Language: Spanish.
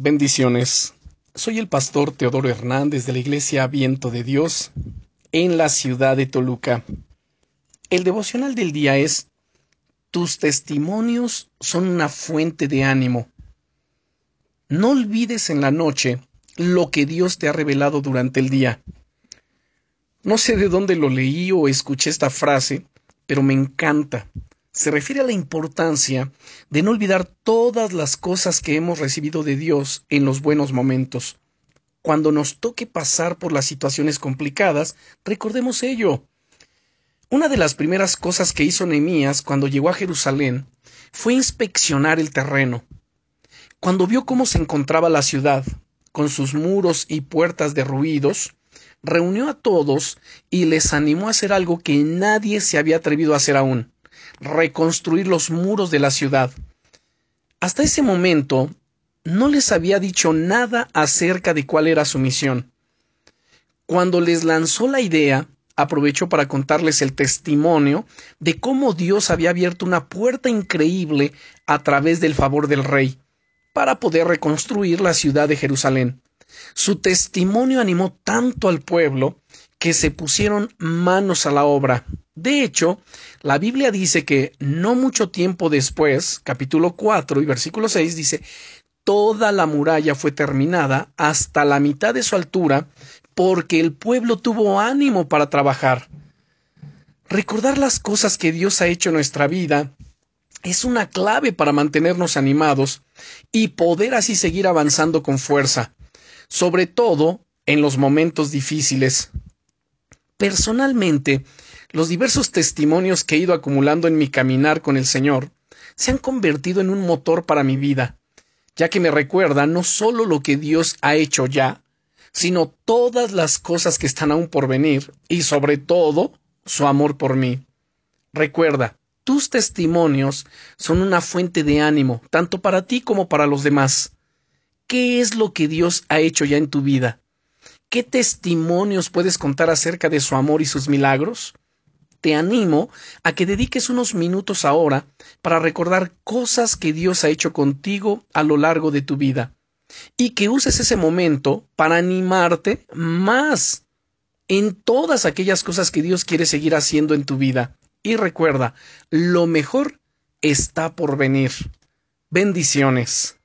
Bendiciones. Soy el pastor Teodoro Hernández de la Iglesia Viento de Dios en la ciudad de Toluca. El devocional del día es Tus testimonios son una fuente de ánimo. No olvides en la noche lo que Dios te ha revelado durante el día. No sé de dónde lo leí o escuché esta frase, pero me encanta se refiere a la importancia de no olvidar todas las cosas que hemos recibido de Dios en los buenos momentos. Cuando nos toque pasar por las situaciones complicadas, recordemos ello. Una de las primeras cosas que hizo Nehemías cuando llegó a Jerusalén fue inspeccionar el terreno. Cuando vio cómo se encontraba la ciudad, con sus muros y puertas derruidos, reunió a todos y les animó a hacer algo que nadie se había atrevido a hacer aún reconstruir los muros de la ciudad. Hasta ese momento no les había dicho nada acerca de cuál era su misión. Cuando les lanzó la idea, aprovechó para contarles el testimonio de cómo Dios había abierto una puerta increíble a través del favor del rey, para poder reconstruir la ciudad de Jerusalén. Su testimonio animó tanto al pueblo que se pusieron manos a la obra. De hecho, la Biblia dice que no mucho tiempo después, capítulo 4 y versículo 6 dice, toda la muralla fue terminada hasta la mitad de su altura, porque el pueblo tuvo ánimo para trabajar. Recordar las cosas que Dios ha hecho en nuestra vida es una clave para mantenernos animados y poder así seguir avanzando con fuerza, sobre todo en los momentos difíciles. Personalmente, los diversos testimonios que he ido acumulando en mi caminar con el Señor se han convertido en un motor para mi vida, ya que me recuerda no solo lo que Dios ha hecho ya, sino todas las cosas que están aún por venir y sobre todo su amor por mí. Recuerda, tus testimonios son una fuente de ánimo, tanto para ti como para los demás. ¿Qué es lo que Dios ha hecho ya en tu vida? ¿Qué testimonios puedes contar acerca de su amor y sus milagros? Te animo a que dediques unos minutos ahora para recordar cosas que Dios ha hecho contigo a lo largo de tu vida y que uses ese momento para animarte más en todas aquellas cosas que Dios quiere seguir haciendo en tu vida. Y recuerda, lo mejor está por venir. Bendiciones.